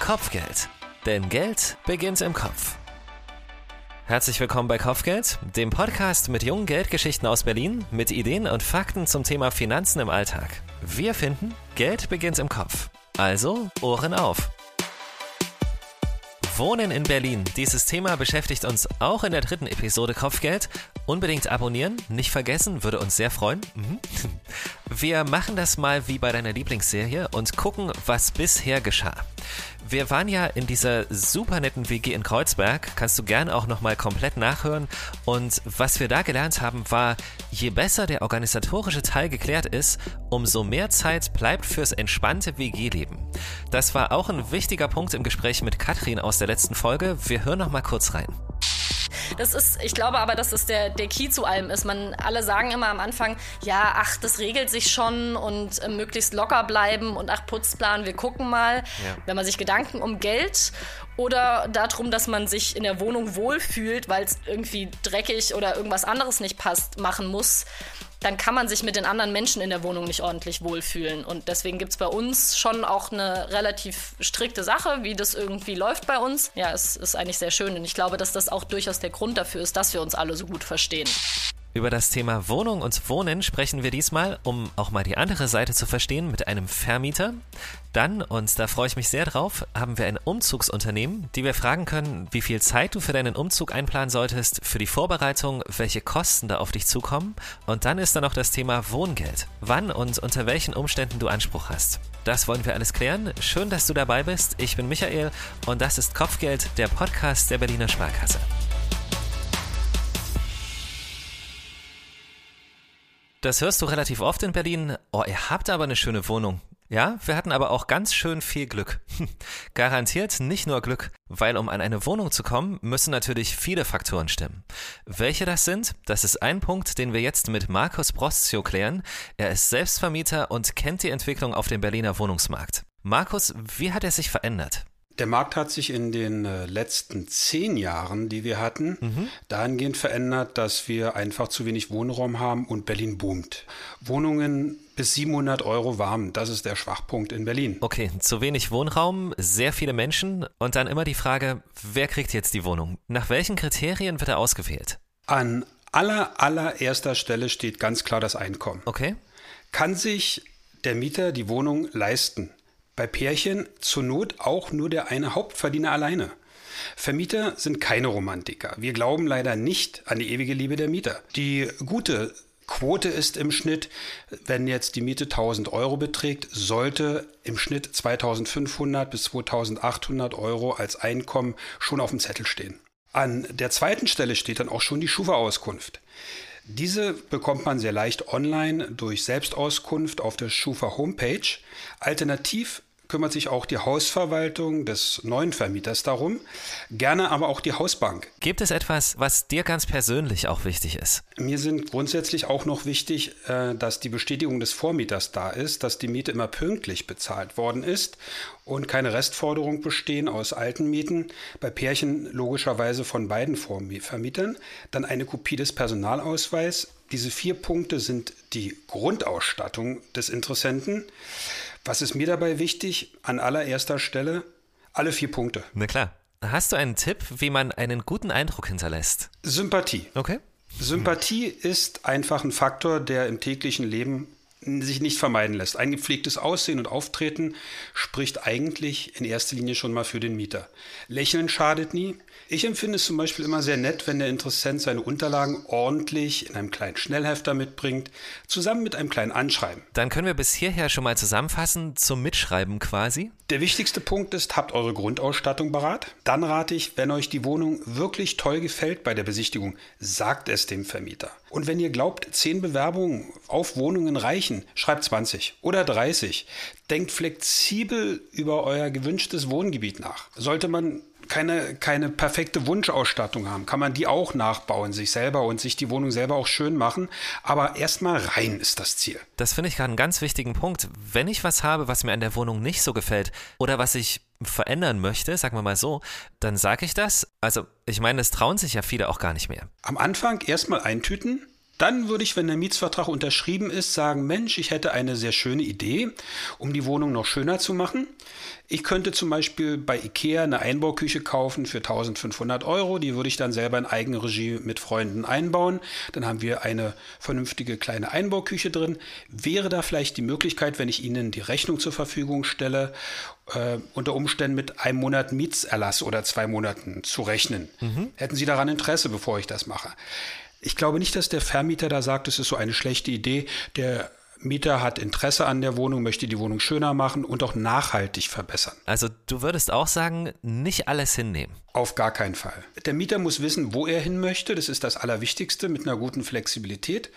Kopfgeld. Denn Geld beginnt im Kopf. Herzlich willkommen bei Kopfgeld, dem Podcast mit jungen Geldgeschichten aus Berlin, mit Ideen und Fakten zum Thema Finanzen im Alltag. Wir finden, Geld beginnt im Kopf. Also Ohren auf. Wohnen in Berlin. Dieses Thema beschäftigt uns auch in der dritten Episode Kopfgeld. Unbedingt abonnieren, nicht vergessen, würde uns sehr freuen. Wir machen das mal wie bei deiner Lieblingsserie und gucken, was bisher geschah. Wir waren ja in dieser super netten WG in Kreuzberg, kannst du gern auch nochmal komplett nachhören. Und was wir da gelernt haben, war, je besser der organisatorische Teil geklärt ist, umso mehr Zeit bleibt fürs entspannte WG-Leben. Das war auch ein wichtiger Punkt im Gespräch mit Katrin aus der letzten Folge. Wir hören nochmal kurz rein. Das ist, ich glaube aber, dass das der, der Key zu allem ist. Man, alle sagen immer am Anfang, ja, ach, das regelt sich schon und äh, möglichst locker bleiben und ach, Putzplan, wir gucken mal. Ja. Wenn man sich Gedanken um Geld oder darum, dass man sich in der Wohnung wohlfühlt, weil es irgendwie dreckig oder irgendwas anderes nicht passt, machen muss, dann kann man sich mit den anderen Menschen in der Wohnung nicht ordentlich wohlfühlen. Und deswegen gibt es bei uns schon auch eine relativ strikte Sache, wie das irgendwie läuft bei uns. Ja, es ist eigentlich sehr schön und ich glaube, dass das auch durchaus der Grund dafür ist, dass wir uns alle so gut verstehen. Über das Thema Wohnung und Wohnen sprechen wir diesmal, um auch mal die andere Seite zu verstehen, mit einem Vermieter. Dann, und da freue ich mich sehr drauf, haben wir ein Umzugsunternehmen, die wir fragen können, wie viel Zeit du für deinen Umzug einplanen solltest, für die Vorbereitung, welche Kosten da auf dich zukommen. Und dann ist da noch das Thema Wohngeld. Wann und unter welchen Umständen du Anspruch hast. Das wollen wir alles klären. Schön, dass du dabei bist. Ich bin Michael und das ist Kopfgeld, der Podcast der Berliner Sparkasse. Das hörst du relativ oft in Berlin. Oh, ihr habt aber eine schöne Wohnung. Ja, wir hatten aber auch ganz schön viel Glück. Garantiert nicht nur Glück, weil um an eine Wohnung zu kommen, müssen natürlich viele Faktoren stimmen. Welche das sind, das ist ein Punkt, den wir jetzt mit Markus Brostio klären. Er ist Selbstvermieter und kennt die Entwicklung auf dem Berliner Wohnungsmarkt. Markus, wie hat er sich verändert? Der Markt hat sich in den äh, letzten zehn Jahren, die wir hatten, mhm. dahingehend verändert, dass wir einfach zu wenig Wohnraum haben und Berlin boomt. Wohnungen bis 700 Euro warm, das ist der Schwachpunkt in Berlin. Okay, zu wenig Wohnraum, sehr viele Menschen und dann immer die Frage, wer kriegt jetzt die Wohnung? Nach welchen Kriterien wird er ausgewählt? An aller, allererster Stelle steht ganz klar das Einkommen. Okay. Kann sich der Mieter die Wohnung leisten? Bei Pärchen zur Not auch nur der eine Hauptverdiener alleine. Vermieter sind keine Romantiker. Wir glauben leider nicht an die ewige Liebe der Mieter. Die gute Quote ist im Schnitt, wenn jetzt die Miete 1000 Euro beträgt, sollte im Schnitt 2500 bis 2800 Euro als Einkommen schon auf dem Zettel stehen. An der zweiten Stelle steht dann auch schon die Schufa-Auskunft. Diese bekommt man sehr leicht online durch Selbstauskunft auf der Schufa Homepage. Alternativ kümmert sich auch die Hausverwaltung des neuen Vermieters darum, gerne aber auch die Hausbank. Gibt es etwas, was dir ganz persönlich auch wichtig ist? Mir sind grundsätzlich auch noch wichtig, äh, dass die Bestätigung des Vormieters da ist, dass die Miete immer pünktlich bezahlt worden ist und keine Restforderungen bestehen aus alten Mieten, bei Pärchen logischerweise von beiden Vermietern, dann eine Kopie des Personalausweis. Diese vier Punkte sind die Grundausstattung des Interessenten. Was ist mir dabei wichtig? An allererster Stelle alle vier Punkte. Na klar. Hast du einen Tipp, wie man einen guten Eindruck hinterlässt? Sympathie. Okay. Sympathie ist einfach ein Faktor, der im täglichen Leben sich nicht vermeiden lässt. Ein gepflegtes Aussehen und Auftreten spricht eigentlich in erster Linie schon mal für den Mieter. Lächeln schadet nie. Ich empfinde es zum Beispiel immer sehr nett, wenn der Interessent seine Unterlagen ordentlich in einem kleinen Schnellhefter mitbringt, zusammen mit einem kleinen Anschreiben. Dann können wir bis hierher schon mal zusammenfassen, zum Mitschreiben quasi. Der wichtigste Punkt ist, habt eure Grundausstattung parat. Dann rate ich, wenn euch die Wohnung wirklich toll gefällt bei der Besichtigung, sagt es dem Vermieter. Und wenn ihr glaubt, 10 Bewerbungen auf Wohnungen reichen, schreibt 20 oder 30. Denkt flexibel über euer gewünschtes Wohngebiet nach. Sollte man keine, keine perfekte Wunschausstattung haben, kann man die auch nachbauen, sich selber und sich die Wohnung selber auch schön machen. Aber erstmal rein ist das Ziel. Das finde ich gerade einen ganz wichtigen Punkt. Wenn ich was habe, was mir an der Wohnung nicht so gefällt oder was ich verändern möchte, sagen wir mal so, dann sage ich das. Also, ich meine, es trauen sich ja viele auch gar nicht mehr. Am Anfang erstmal eintüten, Dann würde ich, wenn der Mietsvertrag unterschrieben ist, sagen, Mensch, ich hätte eine sehr schöne Idee, um die Wohnung noch schöner zu machen. Ich könnte zum Beispiel bei Ikea eine Einbauküche kaufen für 1500 Euro. Die würde ich dann selber in Eigenregie mit Freunden einbauen. Dann haben wir eine vernünftige kleine Einbauküche drin. Wäre da vielleicht die Möglichkeit, wenn ich Ihnen die Rechnung zur Verfügung stelle, äh, unter Umständen mit einem Monat Mietserlass oder zwei Monaten zu rechnen? Mhm. Hätten Sie daran Interesse, bevor ich das mache? Ich glaube nicht, dass der Vermieter da sagt, es ist so eine schlechte Idee. Der Mieter hat Interesse an der Wohnung, möchte die Wohnung schöner machen und auch nachhaltig verbessern. Also du würdest auch sagen, nicht alles hinnehmen. Auf gar keinen Fall. Der Mieter muss wissen, wo er hin möchte. Das ist das Allerwichtigste mit einer guten Flexibilität.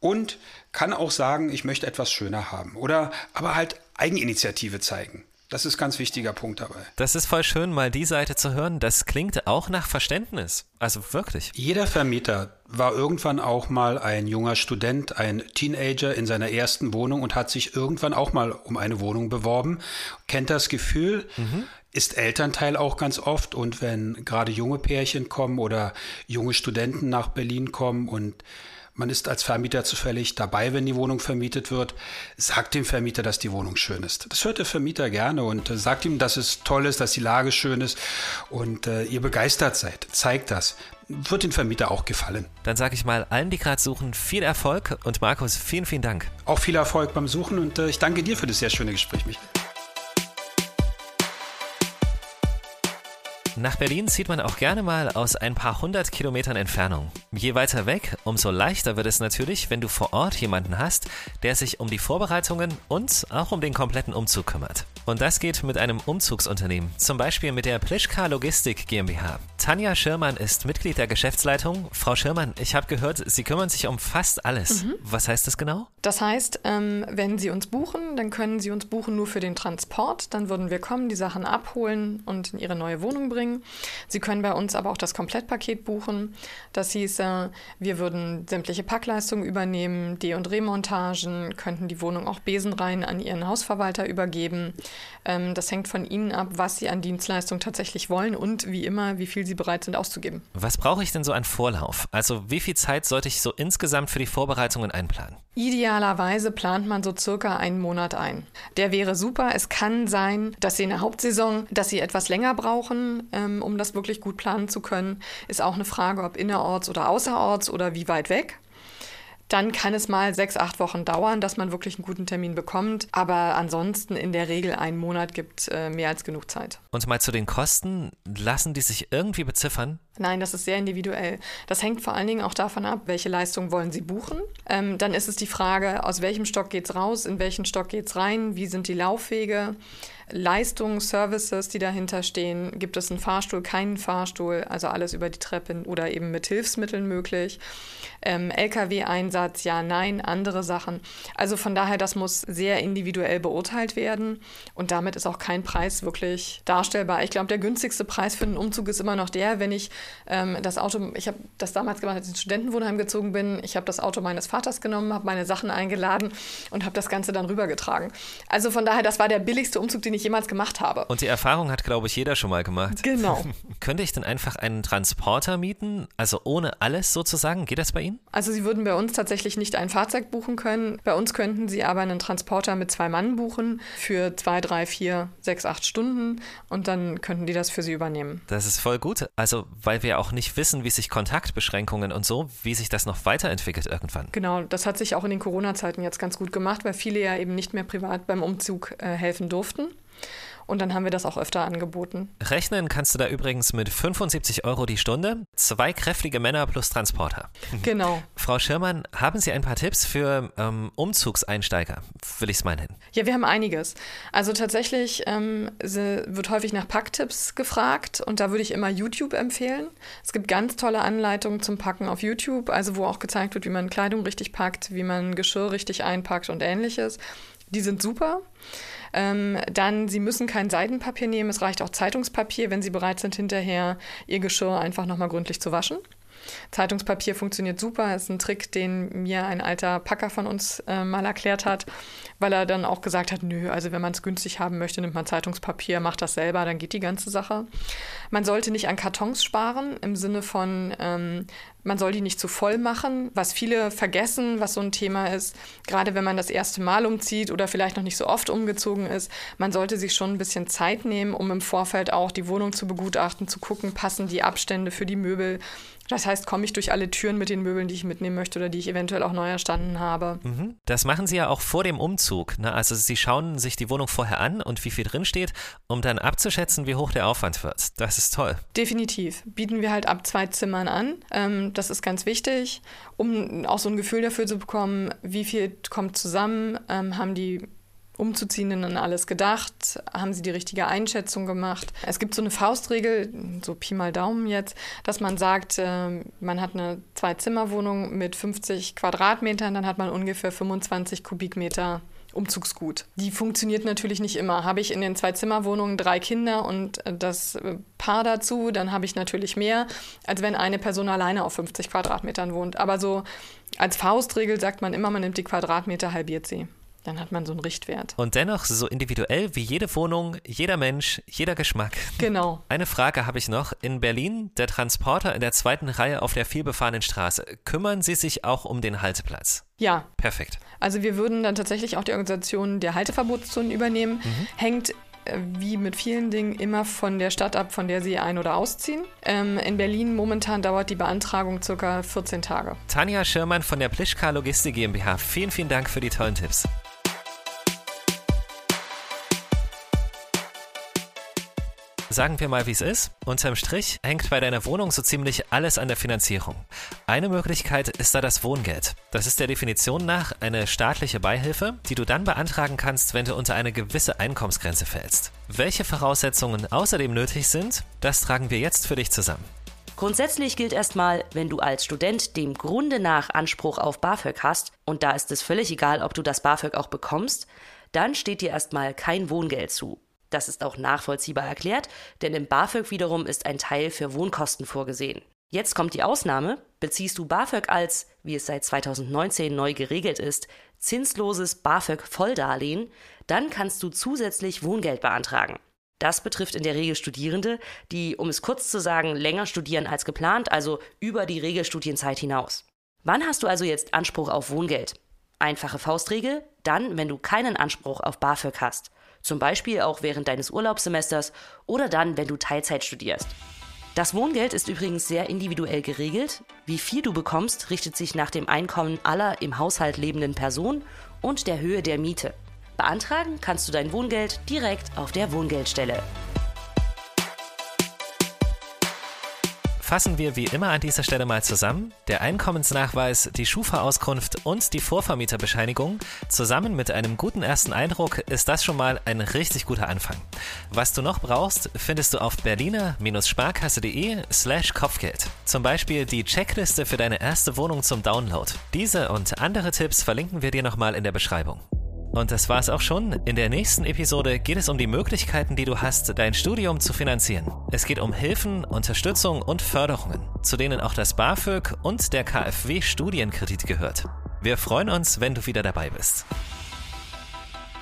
Und kann auch sagen, ich möchte etwas schöner haben. Oder aber halt Eigeninitiative zeigen. Das ist ein ganz wichtiger Punkt dabei. Das ist voll schön, mal die Seite zu hören. Das klingt auch nach Verständnis. Also wirklich. Jeder Vermieter war irgendwann auch mal ein junger Student, ein Teenager in seiner ersten Wohnung und hat sich irgendwann auch mal um eine Wohnung beworben, kennt das Gefühl, mhm. ist Elternteil auch ganz oft und wenn gerade junge Pärchen kommen oder junge Studenten nach Berlin kommen und man ist als Vermieter zufällig dabei, wenn die Wohnung vermietet wird. Sagt dem Vermieter, dass die Wohnung schön ist. Das hört der Vermieter gerne und äh, sagt ihm, dass es toll ist, dass die Lage schön ist und äh, ihr begeistert seid. Zeigt das. Wird dem Vermieter auch gefallen. Dann sage ich mal allen, die gerade suchen, viel Erfolg und Markus, vielen, vielen Dank. Auch viel Erfolg beim Suchen und äh, ich danke dir für das sehr schöne Gespräch, Michael. Nach Berlin zieht man auch gerne mal aus ein paar hundert Kilometern Entfernung. Je weiter weg, umso leichter wird es natürlich, wenn du vor Ort jemanden hast, der sich um die Vorbereitungen und auch um den kompletten Umzug kümmert. Und das geht mit einem Umzugsunternehmen, zum Beispiel mit der Plischka Logistik GmbH. Tanja Schirmann ist Mitglied der Geschäftsleitung. Frau Schirmann, ich habe gehört, Sie kümmern sich um fast alles. Mhm. Was heißt das genau? Das heißt, ähm, wenn Sie uns buchen, dann können Sie uns buchen nur für den Transport. Dann würden wir kommen, die Sachen abholen und in Ihre neue Wohnung bringen. Sie können bei uns aber auch das Komplettpaket buchen. Das hieße, wir würden sämtliche Packleistungen übernehmen, D- und Remontagen, könnten die Wohnung auch besenrein an Ihren Hausverwalter übergeben. Ähm, das hängt von Ihnen ab, was Sie an Dienstleistung tatsächlich wollen und wie immer, wie viel Sie bereit sind auszugeben. Was brauche ich denn so an Vorlauf? Also wie viel Zeit sollte ich so insgesamt für die Vorbereitungen einplanen? Idealerweise plant man so circa einen Monat ein. Der wäre super. Es kann sein, dass Sie in der Hauptsaison, dass Sie etwas länger brauchen, ähm, um das wirklich gut planen zu können. Ist auch eine Frage, ob innerorts oder außerorts oder wie weit weg dann kann es mal sechs, acht Wochen dauern, dass man wirklich einen guten Termin bekommt. Aber ansonsten in der Regel einen Monat gibt äh, mehr als genug Zeit. Und mal zu den Kosten, lassen die sich irgendwie beziffern? Nein, das ist sehr individuell. Das hängt vor allen Dingen auch davon ab, welche Leistung wollen Sie buchen. Ähm, dann ist es die Frage, aus welchem Stock geht es raus, in welchen Stock geht es rein, wie sind die Laufwege. Leistungen, Services, die dahinter stehen. Gibt es einen Fahrstuhl, keinen Fahrstuhl, also alles über die Treppe oder eben mit Hilfsmitteln möglich. Ähm, Lkw-Einsatz, ja, nein, andere Sachen. Also von daher, das muss sehr individuell beurteilt werden und damit ist auch kein Preis wirklich darstellbar. Ich glaube, der günstigste Preis für einen Umzug ist immer noch der, wenn ich ähm, das Auto, ich habe das damals gemacht, als ich ins Studentenwohnheim gezogen bin, ich habe das Auto meines Vaters genommen, habe meine Sachen eingeladen und habe das Ganze dann rübergetragen. Also von daher, das war der billigste Umzug, den ich jemals gemacht habe. Und die Erfahrung hat, glaube ich, jeder schon mal gemacht. Genau. Könnte ich denn einfach einen Transporter mieten, also ohne alles sozusagen? Geht das bei Ihnen? Also Sie würden bei uns tatsächlich nicht ein Fahrzeug buchen können. Bei uns könnten Sie aber einen Transporter mit zwei Mann buchen für zwei, drei, vier, sechs, acht Stunden und dann könnten die das für Sie übernehmen. Das ist voll gut. Also weil wir auch nicht wissen, wie sich Kontaktbeschränkungen und so, wie sich das noch weiterentwickelt irgendwann. Genau, das hat sich auch in den Corona-Zeiten jetzt ganz gut gemacht, weil viele ja eben nicht mehr privat beim Umzug äh, helfen durften. Und dann haben wir das auch öfter angeboten. Rechnen kannst du da übrigens mit 75 Euro die Stunde. Zwei kräftige Männer plus Transporter. Genau. Frau Schirmann, haben Sie ein paar Tipps für ähm, Umzugseinsteiger? Will ich es mal nennen. Ja, wir haben einiges. Also tatsächlich ähm, wird häufig nach Packtipps gefragt und da würde ich immer YouTube empfehlen. Es gibt ganz tolle Anleitungen zum Packen auf YouTube, also wo auch gezeigt wird, wie man Kleidung richtig packt, wie man Geschirr richtig einpackt und ähnliches. Die sind super. Ähm, dann, Sie müssen kein Seidenpapier nehmen, es reicht auch Zeitungspapier, wenn Sie bereit sind, hinterher Ihr Geschirr einfach nochmal gründlich zu waschen. Zeitungspapier funktioniert super. Ist ein Trick, den mir ein alter Packer von uns äh, mal erklärt hat, weil er dann auch gesagt hat, nö, also wenn man es günstig haben möchte, nimmt man Zeitungspapier, macht das selber, dann geht die ganze Sache. Man sollte nicht an Kartons sparen, im Sinne von, ähm, Man soll die nicht zu voll machen. Was viele vergessen, was so ein Thema ist, gerade wenn man das erste Mal umzieht oder vielleicht noch nicht so oft umgezogen ist, man sollte sich schon ein bisschen Zeit nehmen, um im Vorfeld auch die Wohnung zu begutachten, zu gucken, passen die Abstände für die Möbel, das heißt, komme ich durch alle Türen mit den Möbeln, die ich mitnehmen möchte oder die ich eventuell auch neu erstanden habe. Mhm. Das machen Sie ja auch vor dem Umzug. Ne? Also Sie schauen sich die Wohnung vorher an und wie viel drin steht, um dann abzuschätzen, wie hoch der Aufwand wird. Das ist toll. Definitiv. Bieten wir halt ab zwei Zimmern an. Ähm, das ist ganz wichtig, um auch so ein Gefühl dafür zu bekommen, wie viel kommt zusammen, ähm, haben die Umzuziehenden an alles gedacht? Haben sie die richtige Einschätzung gemacht? Es gibt so eine Faustregel, so Pi mal Daumen jetzt, dass man sagt, äh, man hat eine Zwei-Zimmer-Wohnung mit 50 Quadratmetern, dann hat man ungefähr 25 Kubikmeter Umzugsgut. Die funktioniert natürlich nicht immer. Habe ich in den Zwei-Zimmer-Wohnungen drei Kinder und das Paar dazu, dann habe ich natürlich mehr, als wenn eine Person alleine auf 50 Quadratmetern wohnt. Aber so als Faustregel sagt man immer, man nimmt die Quadratmeter, halbiert sie. Dann hat man so einen Richtwert. Und dennoch so individuell wie jede Wohnung, jeder Mensch, jeder Geschmack. Genau. Eine Frage habe ich noch. In Berlin, der Transporter in der zweiten Reihe auf der vielbefahrenen Straße. Kümmern Sie sich auch um den Halteplatz? Ja. Perfekt. Also wir würden dann tatsächlich auch die Organisation der Halteverbotszonen übernehmen. Mhm. Hängt äh, wie mit vielen Dingen immer von der Stadt ab, von der sie ein- oder ausziehen. Ähm, in Berlin momentan dauert die Beantragung circa 14 Tage. Tanja Schirmann von der Plischka Logistik GmbH, vielen, vielen Dank für die tollen Tipps. Sagen wir mal, wie es ist. Unterm Strich hängt bei deiner Wohnung so ziemlich alles an der Finanzierung. Eine Möglichkeit ist da das Wohngeld. Das ist der Definition nach eine staatliche Beihilfe, die du dann beantragen kannst, wenn du unter eine gewisse Einkommensgrenze fällst. Welche Voraussetzungen außerdem nötig sind, das tragen wir jetzt für dich zusammen. Grundsätzlich gilt erstmal, wenn du als Student dem Grunde nach Anspruch auf BAföG hast, und da ist es völlig egal, ob du das BAföG auch bekommst, dann steht dir erstmal kein Wohngeld zu. Das ist auch nachvollziehbar erklärt, denn im BAföG wiederum ist ein Teil für Wohnkosten vorgesehen. Jetzt kommt die Ausnahme. Beziehst du BAföG als, wie es seit 2019 neu geregelt ist, zinsloses BAföG-Volldarlehen, dann kannst du zusätzlich Wohngeld beantragen. Das betrifft in der Regel Studierende, die, um es kurz zu sagen, länger studieren als geplant, also über die Regelstudienzeit hinaus. Wann hast du also jetzt Anspruch auf Wohngeld? Einfache Faustregel, dann, wenn du keinen Anspruch auf BAföG hast. Zum Beispiel auch während deines Urlaubssemesters oder dann, wenn du Teilzeit studierst. Das Wohngeld ist übrigens sehr individuell geregelt. Wie viel du bekommst, richtet sich nach dem Einkommen aller im Haushalt lebenden Personen und der Höhe der Miete. Beantragen kannst du dein Wohngeld direkt auf der Wohngeldstelle. Fassen wir wie immer an dieser Stelle mal zusammen. Der Einkommensnachweis, die Schufa-Auskunft und die Vorvermieterbescheinigung zusammen mit einem guten ersten Eindruck ist das schon mal ein richtig guter Anfang. Was du noch brauchst, findest du auf berliner-sparkasse.de slash Kopfgeld. Zum Beispiel die Checkliste für deine erste Wohnung zum Download. Diese und andere Tipps verlinken wir dir nochmal in der Beschreibung. Und das war's auch schon. In der nächsten Episode geht es um die Möglichkeiten, die du hast, dein Studium zu finanzieren. Es geht um Hilfen, Unterstützung und Förderungen, zu denen auch das BAföG und der KfW Studienkredit gehört. Wir freuen uns, wenn du wieder dabei bist.